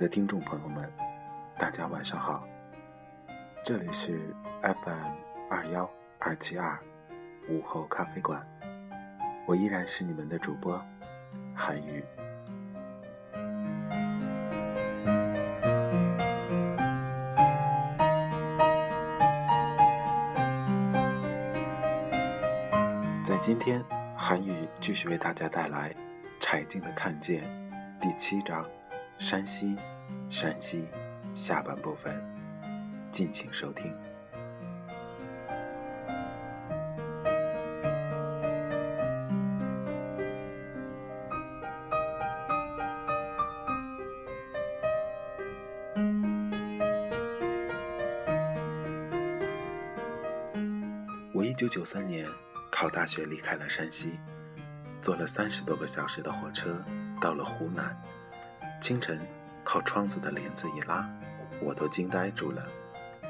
的听众朋友们，大家晚上好，这里是 FM 二幺二七二午后咖啡馆，我依然是你们的主播韩宇。在今天，韩宇继续为大家带来《柴静的看见》第七章。山西，山西，下半部分，敬请收听。我一九九三年考大学，离开了山西，坐了三十多个小时的火车，到了湖南。清晨，靠窗子的帘子一拉，我都惊呆住了。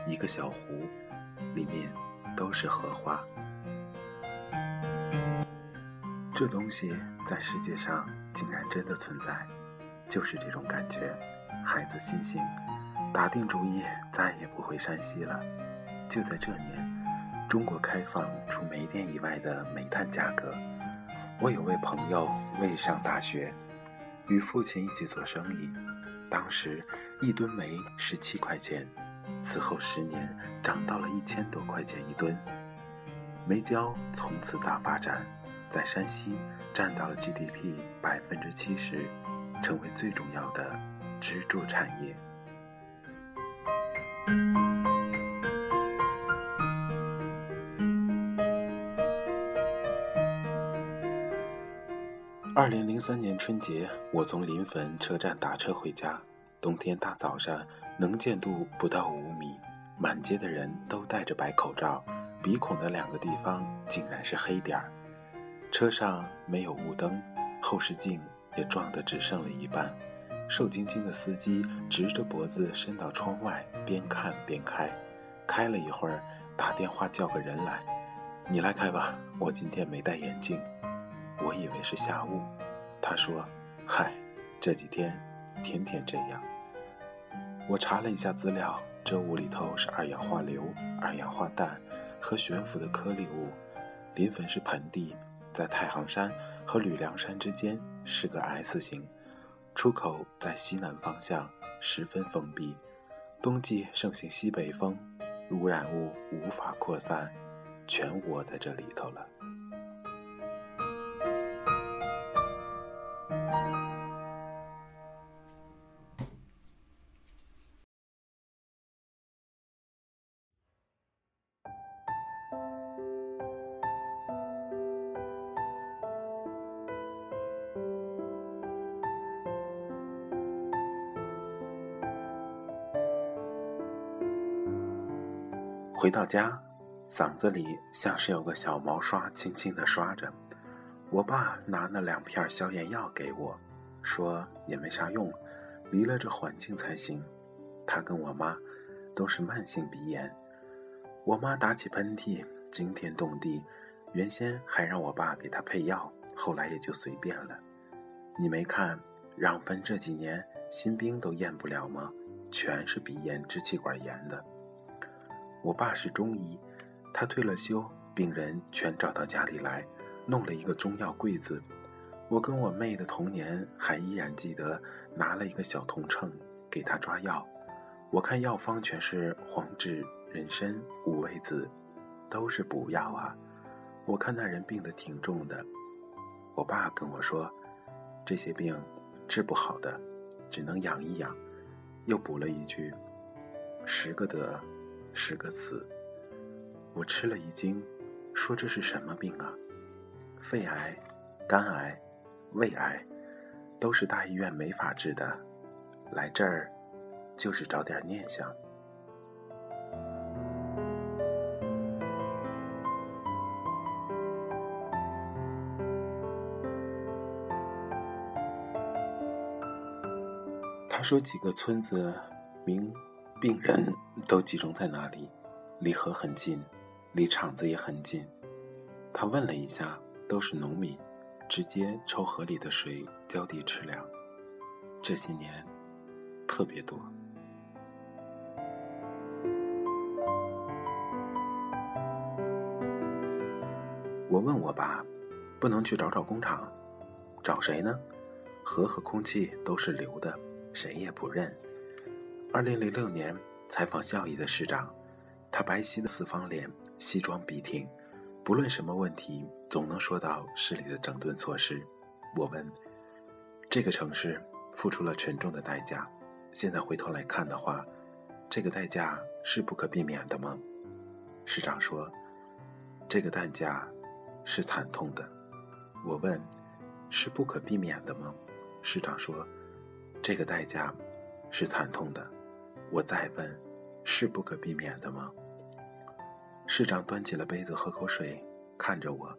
一个小湖，里面都是荷花。这东西在世界上竟然真的存在，就是这种感觉。孩子心性，打定主意再也不回山西了。就在这年，中国开放除煤电以外的煤炭价格，我有位朋友未上大学。与父亲一起做生意，当时一吨煤十七块钱，此后十年涨到了一千多块钱一吨。煤焦从此大发展，在山西占到了 GDP 百分之七十，成为最重要的支柱产业。二零零三年春节，我从临汾车站打车回家。冬天大早上，能见度不到五米，满街的人都戴着白口罩，鼻孔的两个地方竟然是黑点儿。车上没有雾灯，后视镜也撞得只剩了一半。瘦精精的司机直着脖子伸到窗外，边看边开。开了一会儿，打电话叫个人来：“你来开吧，我今天没戴眼镜。”我以为是下雾，他说：“嗨，这几天天天这样。”我查了一下资料，这雾里头是二氧化硫、二氧化氮和悬浮的颗粒物。临汾是盆地，在太行山和吕梁山之间是个 S 型，出口在西南方向，十分封闭。冬季盛行西北风，污染物无法扩散，全窝在这里头了。回到家，嗓子里像是有个小毛刷轻轻地刷着。我爸拿那两片消炎药给我，说也没啥用，离了这环境才行。他跟我妈都是慢性鼻炎，我妈打起喷嚏惊天动地，原先还让我爸给她配药，后来也就随便了。你没看让分这几年新兵都验不了吗？全是鼻炎、支气管炎的。我爸是中医，他退了休，病人全找到家里来，弄了一个中药柜子。我跟我妹的童年还依然记得，拿了一个小铜秤给他抓药。我看药方全是黄芪、人参、五味子，都是补药啊。我看那人病得挺重的，我爸跟我说，这些病治不好的，只能养一养。又补了一句，十个得。十个死，我吃了一惊，说这是什么病啊？肺癌、肝癌、胃癌，都是大医院没法治的，来这儿就是找点念想。他说几个村子名。病人都集中在那里，离河很近，离厂子也很近。他问了一下，都是农民，直接抽河里的水浇地吃粮。这些年，特别多。我问我爸：“不能去找找工厂？找谁呢？河和空气都是流的，谁也不认。”二零零六年采访孝义的市长，他白皙的四方脸，西装笔挺，不论什么问题，总能说到市里的整顿措施。我问：“这个城市付出了沉重的代价，现在回头来看的话，这个代价是不可避免的吗？”市长说：“这个代价。”是惨痛的，我问：“是不可避免的吗？”市长说：“这个代价是惨痛的。”我再问：“是不可避免的吗？”市长端起了杯子喝口水，看着我。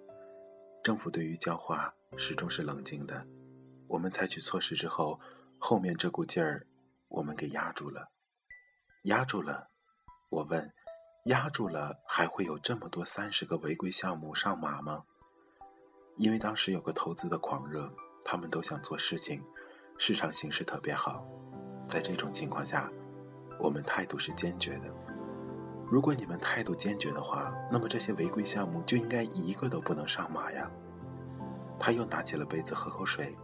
政府对于教化始终是冷静的。我们采取措施之后，后面这股劲儿，我们给压住了。压住了，我问。压住了，还会有这么多三十个违规项目上马吗？因为当时有个投资的狂热，他们都想做事情，市场形势特别好。在这种情况下，我们态度是坚决的。如果你们态度坚决的话，那么这些违规项目就应该一个都不能上马呀。他又拿起了杯子喝口水，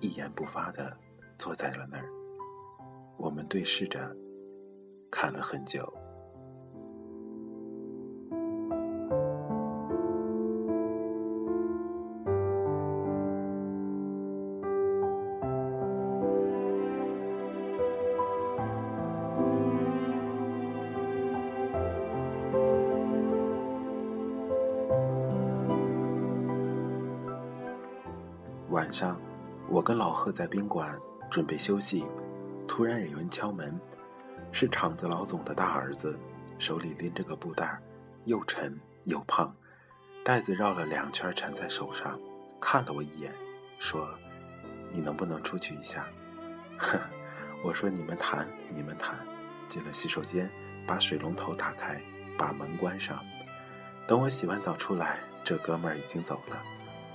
一言不发的坐在了那儿。我们对视着，看了很久。晚上，我跟老贺在宾馆准备休息，突然有人敲门，是厂子老总的大儿子，手里拎着个布袋，又沉又胖，袋子绕了两圈缠在手上，看了我一眼，说：“你能不能出去一下？” 呵，我说：“你们谈，你们谈。”进了洗手间，把水龙头打开，把门关上。等我洗完澡出来，这哥们儿已经走了。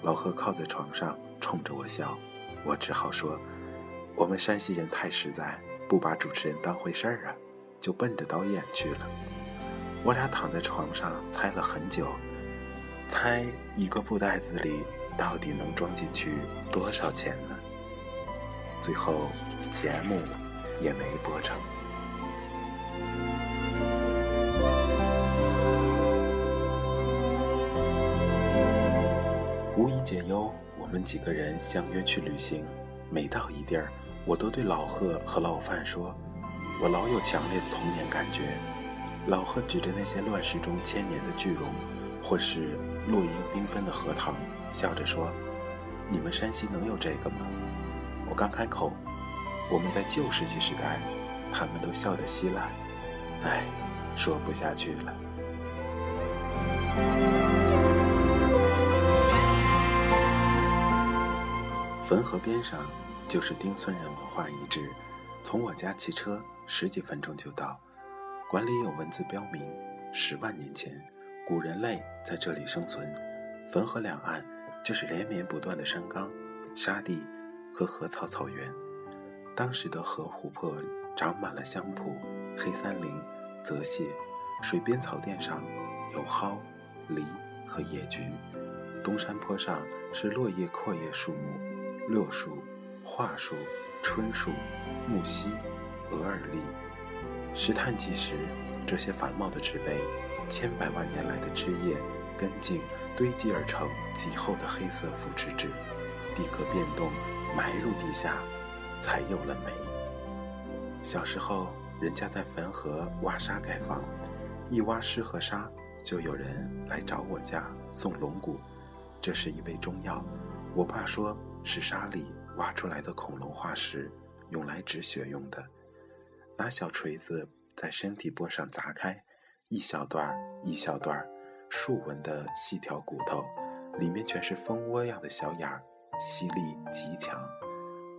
老贺靠在床上。冲着我笑，我只好说：“我们山西人太实在，不把主持人当回事儿啊，就奔着导演去了。”我俩躺在床上猜了很久，猜一个布袋子里到底能装进去多少钱呢？最后节目也没播成。无以解忧。我们几个人相约去旅行，每到一地儿，我都对老贺和老范说：“我老有强烈的童年感觉。”老贺指着那些乱世中千年的巨龙，或是落英缤纷的荷塘，笑着说：“你们山西能有这个吗？”我刚开口：“我们在旧石器时代。”他们都笑得稀烂，唉，说不下去了。汾河边上就是丁村人文化遗址，从我家骑车十几分钟就到。馆里有文字标明，十万年前古人类在这里生存。汾河两岸就是连绵不断的山冈、沙地和河草草原。当时的河湖泊长满了香蒲、黑森林、泽泻，水边草甸上有蒿、梨和野菊。东山坡上是落叶阔叶树木。栎树、桦树、椿树、木樨、鹅耳櫟，石炭纪时，这些繁茂的植被，千百万年来的枝叶、根茎堆积而成极厚的黑色腐殖质，地壳变动，埋入地下，才有了煤。小时候，人家在汾河挖沙盖房，一挖湿和沙，就有人来找我家送龙骨，这是一味中药。我爸说。是沙里挖出来的恐龙化石，用来止血用的。拿小锤子在身体波上砸开，一小段儿一小段儿，竖纹的细条骨头，里面全是蜂窝样的小眼儿，吸力极强。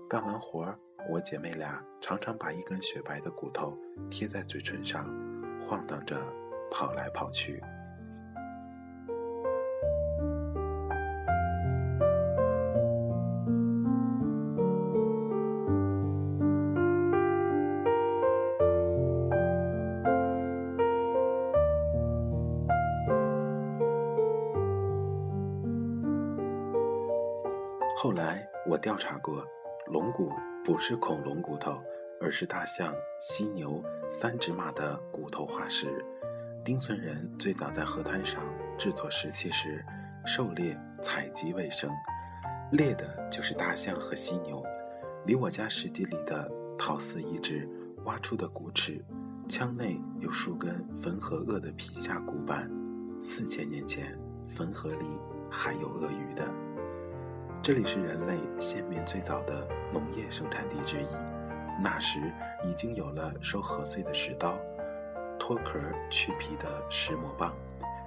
干完活儿，我姐妹俩常常把一根雪白的骨头贴在嘴唇上，晃荡着跑来跑去。后来我调查过，龙骨不是恐龙骨头，而是大象、犀牛、三趾马的骨头化石。丁村人最早在河滩上制作石器时，狩猎采集为生，猎的就是大象和犀牛。离我家石地里的陶寺遗址挖出的骨齿，腔内有数根汾河鳄的皮下骨板。四千年前，汾河里还有鳄鱼的。这里是人类先民最早的农业生产地之一，那时已经有了收禾穗的石刀。脱壳去皮的石磨棒，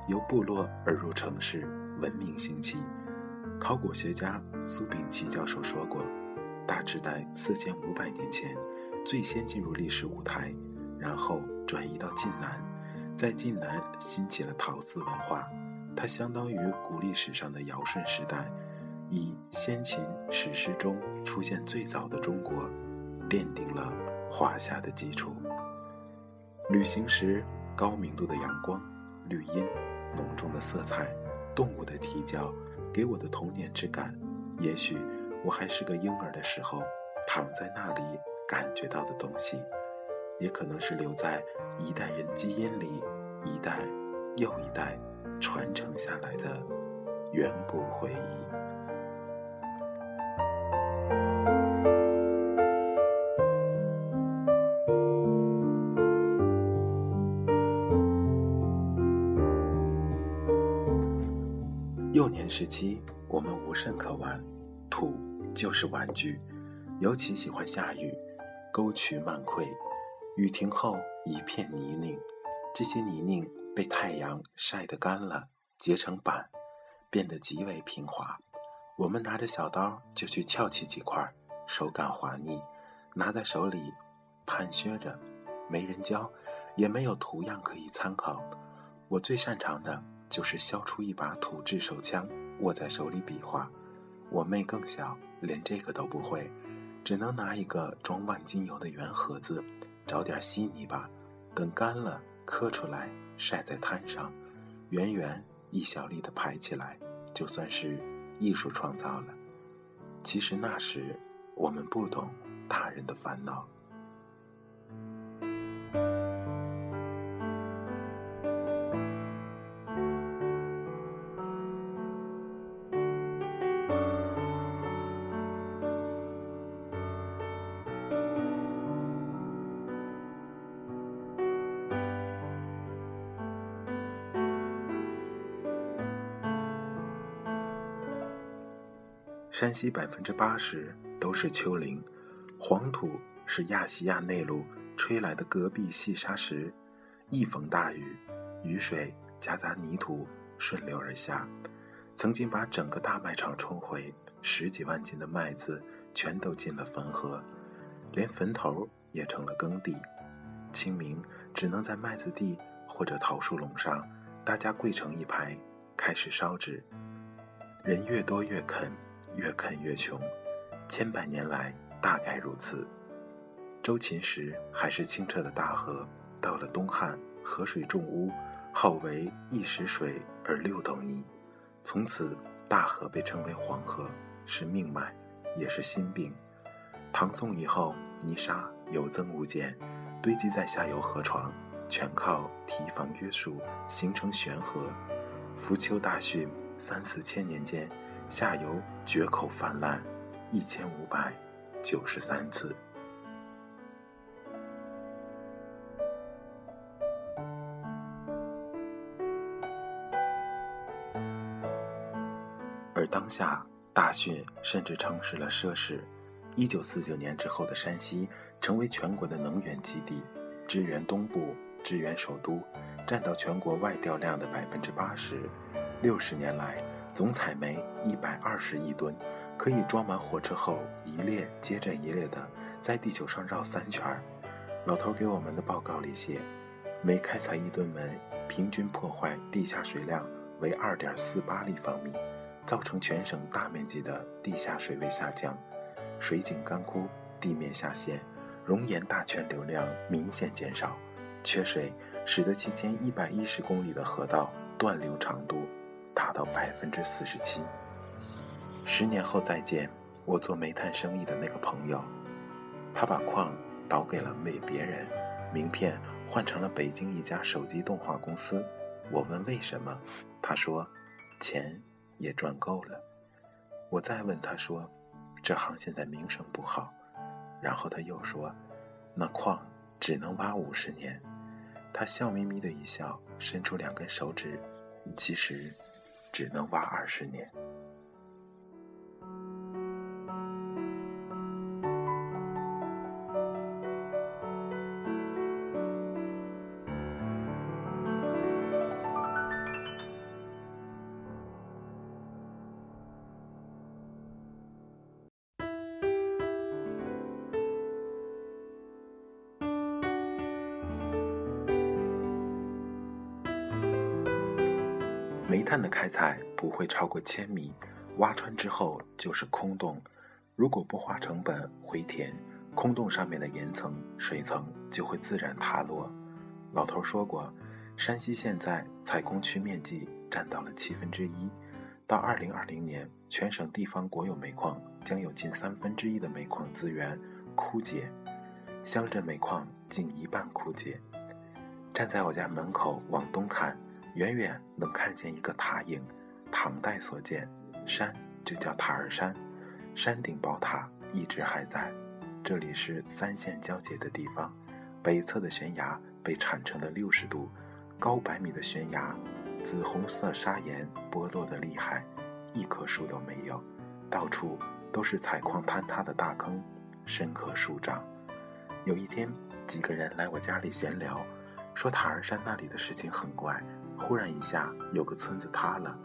由部落而入城市，文明兴起。考古学家苏秉琦教授说过，大致在四千五百年前，最先进入历史舞台，然后转移到晋南，在晋南兴起了陶寺文化。它相当于古历史上的尧舜时代，以先秦史诗中出现最早的中国，奠定了华夏的基础。旅行时，高明度的阳光、绿荫、浓重的色彩、动物的啼叫，给我的童年之感，也许我还是个婴儿的时候，躺在那里感觉到的东西，也可能是留在一代人基因里，一代又一代传承下来的远古回忆。时期，我们无甚可玩，土就是玩具，尤其喜欢下雨，沟渠漫溃，雨停后一片泥泞，这些泥泞被太阳晒得干了，结成板，变得极为平滑。我们拿着小刀就去撬起几块，手感滑腻，拿在手里盘削着，没人教，也没有图样可以参考。我最擅长的。就是削出一把土制手枪，握在手里比划。我妹更小，连这个都不会，只能拿一个装万金油的圆盒子，找点稀泥巴，等干了磕出来，晒在摊上，圆圆一小粒的排起来，就算是艺术创造了。其实那时我们不懂大人的烦恼。山西百分之八十都是丘陵，黄土是亚细亚内陆吹来的戈壁细沙石，一逢大雨，雨水夹杂泥土顺流而下，曾经把整个大麦场冲毁，十几万斤的麦子全都进了汾河，连坟头也成了耕地。清明只能在麦子地或者桃树垄上，大家跪成一排，开始烧纸，人越多越啃。越啃越穷，千百年来大概如此。周秦时还是清澈的大河，到了东汉，河水重污，号为一石水而六斗泥，从此大河被称为黄河，是命脉，也是心病。唐宋以后，泥沙有增无减，堆积在下游河床，全靠堤防约束，形成悬河。浮丘大汛，三四千年间。下游决口泛滥一千五百九十三次，而当下大汛甚至城市了奢侈。一九四九年之后的山西成为全国的能源基地，支援东部，支援首都，占到全国外调量的百分之八十。六十年来。总采煤一百二十亿吨，可以装满火车后一列接着一列的在地球上绕三圈。老头给我们的报告里写，每开采一吨煤，平均破坏地下水量为二点四八立方米，造成全省大面积的地下水位下降，水井干枯，地面下陷，熔岩大泉流量明显减少，缺水使得七千一百一十公里的河道断流长度。达到百分之四十七。十年后再见，我做煤炭生意的那个朋友，他把矿倒给了为别人，名片换成了北京一家手机动画公司。我问为什么，他说，钱也赚够了。我再问他说，这行现在名声不好。然后他又说，那矿只能挖五十年。他笑眯眯的一笑，伸出两根手指，其实只能挖二十年。开采不会超过千米，挖穿之后就是空洞。如果不花成本回填，空洞上面的岩层、水层就会自然塌落。老头说过，山西现在采空区面积占到了七分之一，到二零二零年，全省地方国有煤矿将有近三分之一的煤矿资源枯竭，乡镇煤矿近一半枯竭。站在我家门口往东看。远远能看见一个塔影，唐代所建，山就叫塔儿山，山顶宝塔一直还在。这里是三线交界的地方，北侧的悬崖被铲成了六十度，高百米的悬崖，紫红色砂岩剥落的厉害，一棵树都没有，到处都是采矿坍塌的大坑，深可数丈。有一天，几个人来我家里闲聊，说塔儿山那里的事情很怪。忽然一下，有个村子塌了，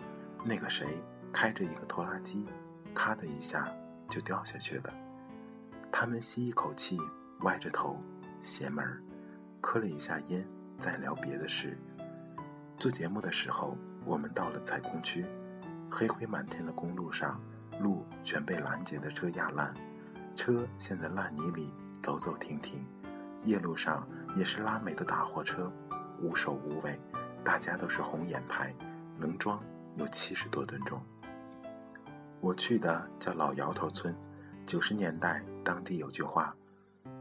那个谁开着一个拖拉机，咔的一下就掉下去了。他们吸一口气，歪着头，邪门儿，磕了一下烟，再聊别的事。做节目的时候，我们到了采空区，黑灰满天的公路上，路全被拦截的车压烂，车陷在烂泥里，走走停停。夜路上也是拉煤的大货车，无首无尾。大家都是红眼牌，能装有七十多吨重。我去的叫老窑头村，九十年代当地有句话：“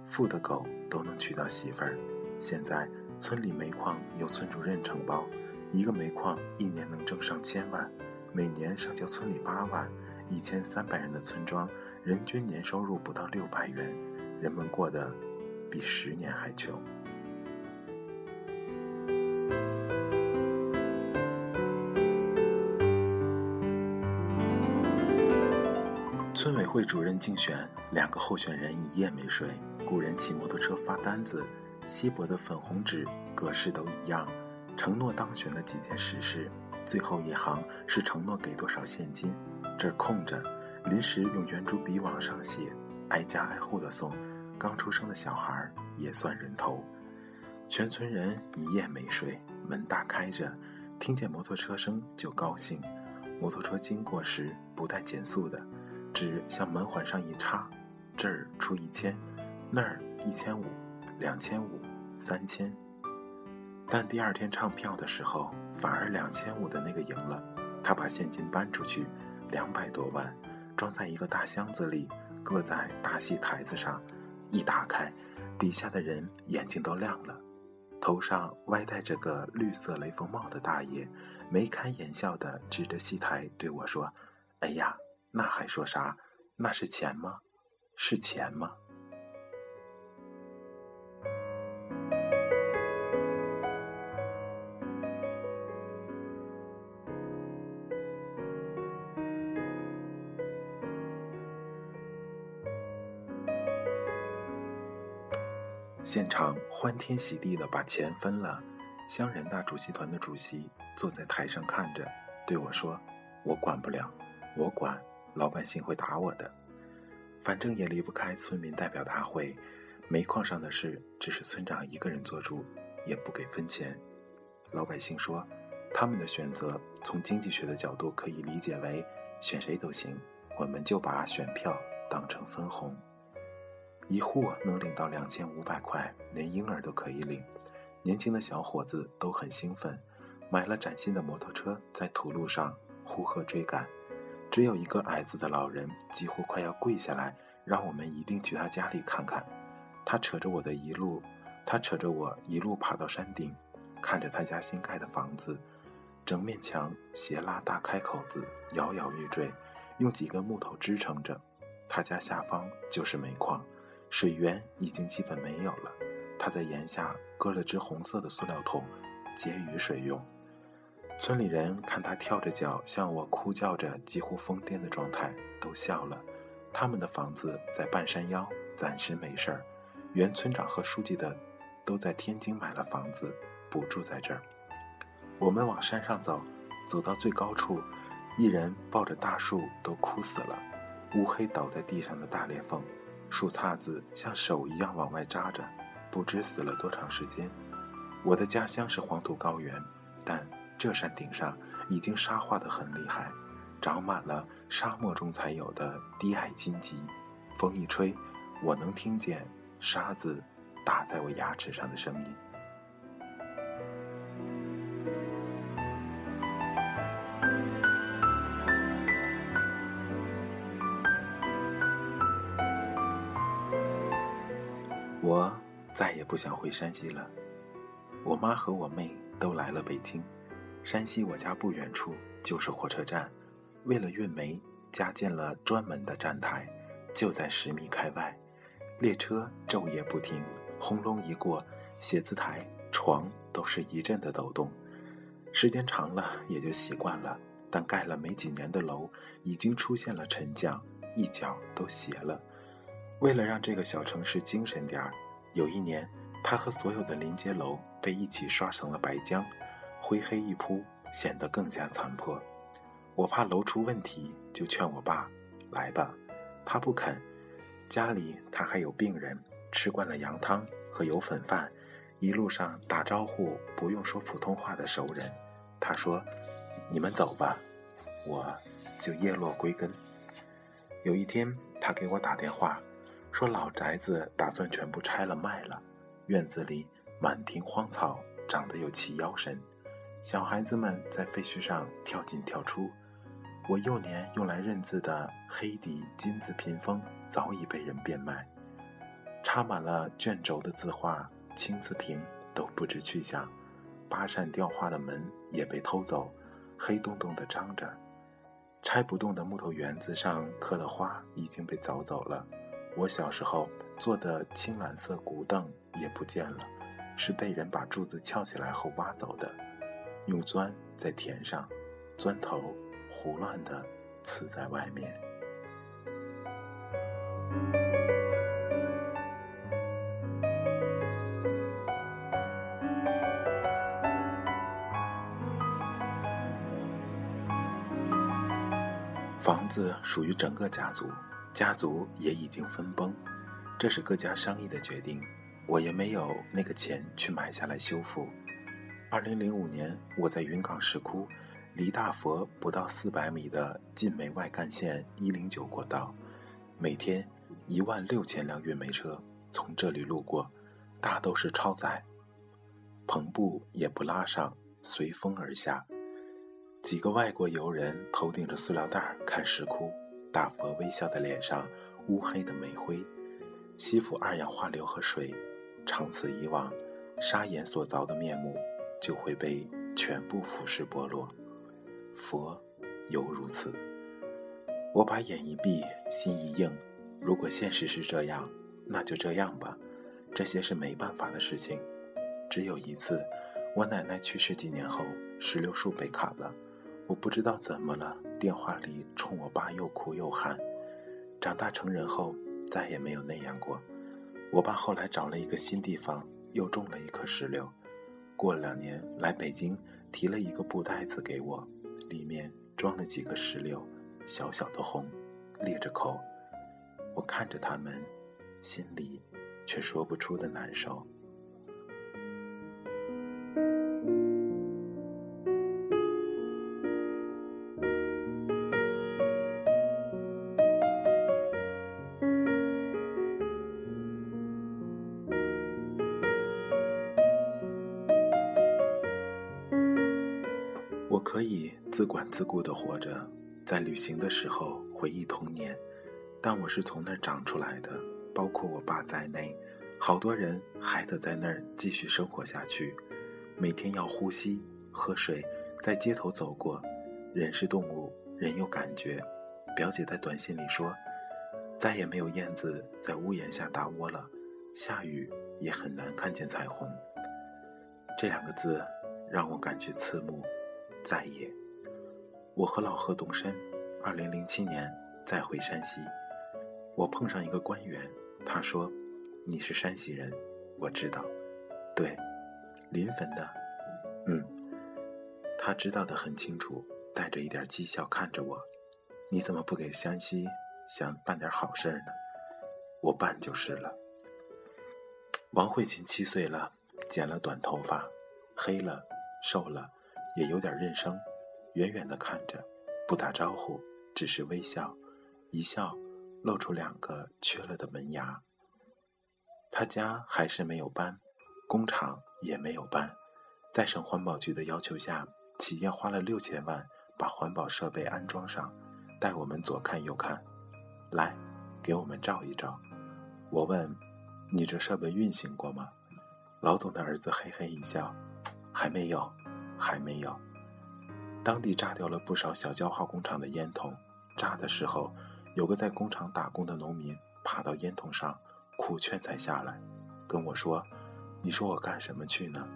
富的狗都能娶到媳妇儿。”现在村里煤矿由村主任承包，一个煤矿一年能挣上千万，每年上交村里八万，一千三百人的村庄，人均年收入不到六百元，人们过得比十年还穷。村委会主任竞选，两个候选人一夜没睡。雇人骑摩托车发单子，稀薄的粉红纸，格式都一样。承诺当选的几件实事，最后一行是承诺给多少现金，这儿空着，临时用圆珠笔往上写，挨家挨户的送。刚出生的小孩也算人头。全村人一夜没睡，门大开着，听见摩托车声就高兴。摩托车经过时不带减速的。纸向门环上一插，这儿出一千，那儿一千五，两千五，三千。但第二天唱票的时候，反而两千五的那个赢了。他把现金搬出去，两百多万，装在一个大箱子里，搁在大戏台子上。一打开，底下的人眼睛都亮了。头上歪戴着个绿色雷锋帽的大爷，眉开眼笑地指着戏台对我说：“哎呀！”那还说啥？那是钱吗？是钱吗？现场欢天喜地的把钱分了，乡人大主席团的主席坐在台上看着，对我说：“我管不了，我管。”老百姓会打我的，反正也离不开村民代表大会。煤矿上的事只是村长一个人做主，也不给分钱。老百姓说，他们的选择从经济学的角度可以理解为选谁都行，我们就把选票当成分红。一户能领到两千五百块，连婴儿都可以领。年轻的小伙子都很兴奋，买了崭新的摩托车，在土路上呼喝追赶。只有一个矮子的老人，几乎快要跪下来，让我们一定去他家里看看。他扯着我的一路，他扯着我一路爬到山顶，看着他家新盖的房子，整面墙斜拉大开口子，摇摇欲坠，用几根木头支撑着。他家下方就是煤矿，水源已经基本没有了。他在檐下搁了只红色的塑料桶，接雨水用。村里人看他跳着脚向我哭叫着，几乎疯癫的状态，都笑了。他们的房子在半山腰，暂时没事儿。原村长和书记的都在天津买了房子，不住在这儿。我们往山上走，走到最高处，一人抱着大树都枯死了，乌黑倒在地上的大裂缝，树杈子像手一样往外扎着，不知死了多长时间。我的家乡是黄土高原，但。这山顶上已经沙化得很厉害，长满了沙漠中才有的低矮荆棘。风一吹，我能听见沙子打在我牙齿上的声音。我再也不想回山西了。我妈和我妹都来了北京。山西我家不远处就是火车站，为了运煤，加建了专门的站台，就在十米开外。列车昼夜不停，轰隆一过，写字台、床都是一阵的抖动。时间长了也就习惯了，但盖了没几年的楼已经出现了沉降，一角都斜了。为了让这个小城市精神点儿，有一年，他和所有的临街楼被一起刷成了白浆。灰黑一铺，显得更加残破。我怕楼出问题，就劝我爸来吧，他不肯。家里他还有病人，吃惯了羊汤和油粉饭，一路上打招呼不用说普通话的熟人。他说：“你们走吧，我就叶落归根。”有一天，他给我打电话，说老宅子打算全部拆了卖了，院子里满庭荒草，长得有齐腰深。小孩子们在废墟上跳进跳出，我幼年用来认字的黑底金字屏风早已被人变卖，插满了卷轴的字画青字屏都不知去向，八扇雕花的门也被偷走，黑洞洞的张着，拆不动的木头园子上刻的花已经被凿走了，我小时候坐的青蓝色古凳也不见了，是被人把柱子撬起来后挖走的。用钻在填上，钻头胡乱地刺在外面。房子属于整个家族，家族也已经分崩，这是各家商议的决定，我也没有那个钱去买下来修复。二零零五年，我在云冈石窟，离大佛不到四百米的晋煤外干线一零九国道，每天一万六千辆运煤车从这里路过，大都是超载，篷布也不拉上，随风而下。几个外国游人头顶着塑料袋看石窟，大佛微笑的脸上乌黑的煤灰，吸附二氧化硫和水，长此以往，砂岩所凿的面目。就会被全部腐蚀剥落。佛犹如此。我把眼一闭，心一硬。如果现实是这样，那就这样吧。这些是没办法的事情。只有一次，我奶奶去世几年后，石榴树被砍了。我不知道怎么了，电话里冲我爸又哭又喊。长大成人后，再也没有那样过。我爸后来找了一个新地方，又种了一棵石榴。过了两年，来北京提了一个布袋子给我，里面装了几个石榴，小小的红，裂着口。我看着他们，心里却说不出的难受。自顾地活着，在旅行的时候回忆童年，但我是从那儿长出来的，包括我爸在内，好多人还得在那儿继续生活下去，每天要呼吸、喝水，在街头走过。人是动物，人有感觉。表姐在短信里说，再也没有燕子在屋檐下搭窝了，下雨也很难看见彩虹。这两个字让我感觉刺目，再也。我和老贺动身，二零零七年再回山西，我碰上一个官员，他说：“你是山西人，我知道，对，临汾的，嗯。”他知道的很清楚，带着一点讥笑看着我：“你怎么不给山西想办点好事呢？我办就是了。”王慧琴七岁了，剪了短头发，黑了，瘦了，也有点认生。远远地看着，不打招呼，只是微笑，一笑，露出两个缺了的门牙。他家还是没有搬，工厂也没有搬，在省环保局的要求下，企业花了六千万把环保设备安装上，带我们左看右看，来，给我们照一照。我问：“你这设备运行过吗？”老总的儿子嘿嘿一笑：“还没有，还没有。”当地炸掉了不少小焦化工厂的烟筒，炸的时候，有个在工厂打工的农民爬到烟筒上，苦劝才下来，跟我说：“你说我干什么去呢？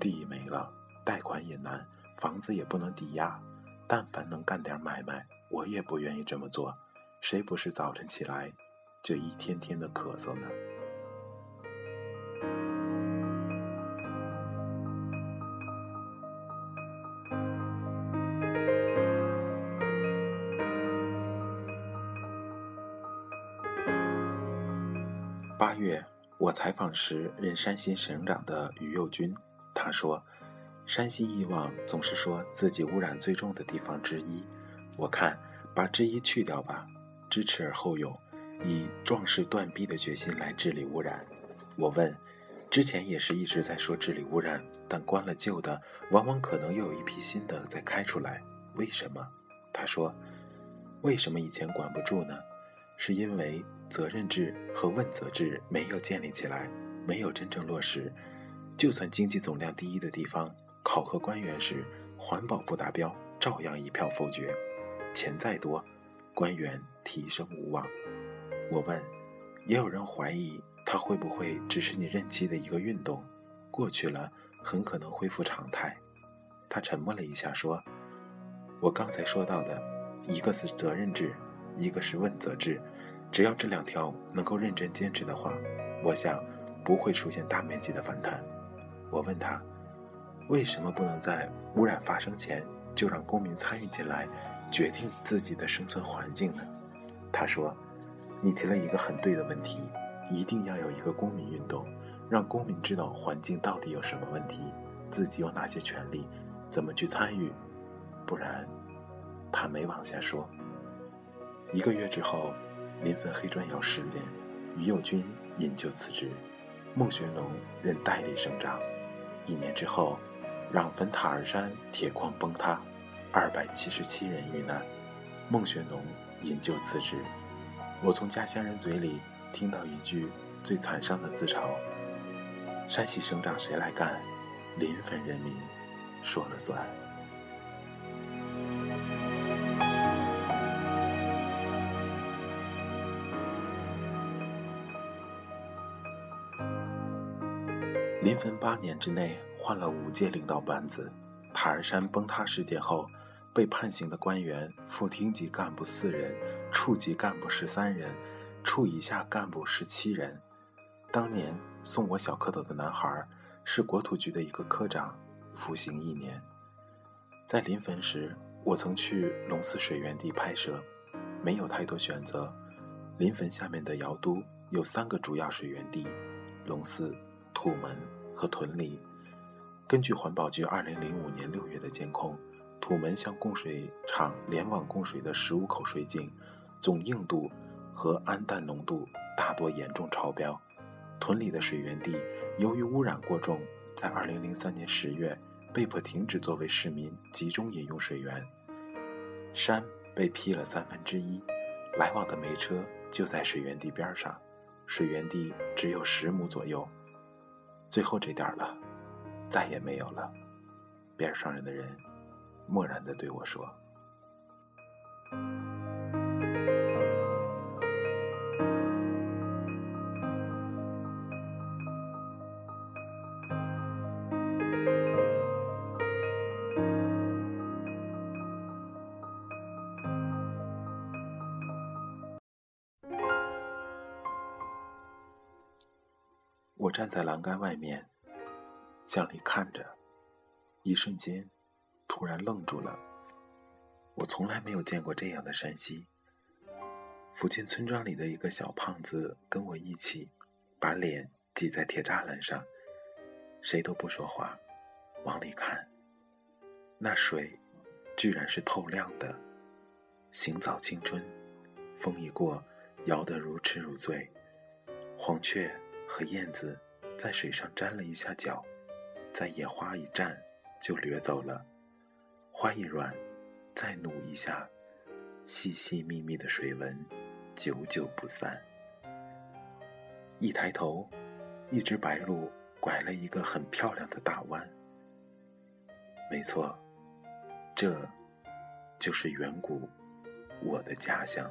地没了，贷款也难，房子也不能抵押，但凡能干点买卖，我也不愿意这么做。谁不是早晨起来就一天天的咳嗽呢？”采访时任山西省长的于右军，他说：“山西以往总是说自己污染最重的地方之一，我看把之一去掉吧，知耻而后勇，以壮士断臂的决心来治理污染。”我问：“之前也是一直在说治理污染，但关了旧的，往往可能又有一批新的在开出来，为什么？”他说：“为什么以前管不住呢？是因为。”责任制和问责制没有建立起来，没有真正落实。就算经济总量第一的地方，考核官员时环保不达标，照样一票否决。钱再多，官员提升无望。我问，也有人怀疑他会不会只是你任期的一个运动，过去了很可能恢复常态。他沉默了一下，说：“我刚才说到的，一个是责任制，一个是问责制。”只要这两条能够认真坚持的话，我想不会出现大面积的反弹。我问他，为什么不能在污染发生前就让公民参与进来，决定自己的生存环境呢？他说：“你提了一个很对的问题，一定要有一个公民运动，让公民知道环境到底有什么问题，自己有哪些权利，怎么去参与。不然，他没往下说。一个月之后。”临汾黑砖窑事件，于右军引咎辞职，孟学农任代理省长。一年之后，壤汾塔儿山铁矿崩塌，二百七十七人遇难，孟学农引咎辞职。我从家乡人嘴里听到一句最惨伤的自嘲：“山西省长谁来干？临汾人民说了算。”分八年之内换了五届领导班子，塔儿山崩塌事件后，被判刑的官员副厅级干部四人，处级干部十三人，处以下干部十七人。当年送我小蝌蚪的男孩是国土局的一个科长，服刑一年。在临汾时，我曾去龙寺水源地拍摄，没有太多选择。临汾下面的瑶都有三个主要水源地，龙寺。土门和屯里，根据环保局2005年6月的监控，土门向供水厂联网供水的15口水井，总硬度和氨氮浓度大多严重超标。屯里的水源地由于污染过重，在2003年10月被迫停止作为市民集中饮用水源。山被劈了三分之一，来往的煤车就在水源地边上，水源地只有十亩左右。最后这点儿了，再也没有了。边上人的人漠然地对我说。站在栏杆外面，向里看着，一瞬间，突然愣住了。我从来没有见过这样的山溪。附近村庄里的一个小胖子跟我一起，把脸挤在铁栅栏上，谁都不说话，往里看。那水，居然是透亮的。行早青春，风一过，摇得如痴如醉。黄雀。和燕子在水上沾了一下脚，在野花一站就掠走了。花一软，再努一下，细细密密的水纹久久不散。一抬头，一只白鹭拐了一个很漂亮的大弯。没错，这就是远古我的家乡。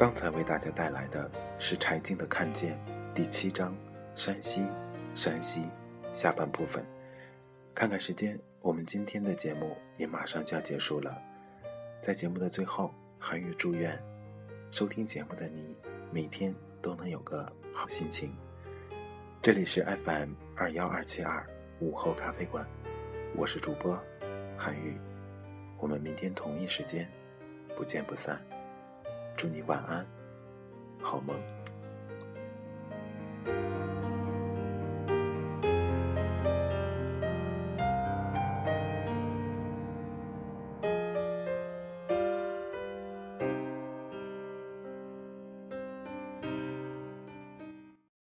刚才为大家带来的是柴静的《看见》第七章山西，山西下半部分。看看时间，我们今天的节目也马上就要结束了。在节目的最后，韩语祝愿收听节目的你每天都能有个好心情。这里是 FM 二幺二七二午后咖啡馆，我是主播韩宇，我们明天同一时间不见不散。祝你晚安好梦。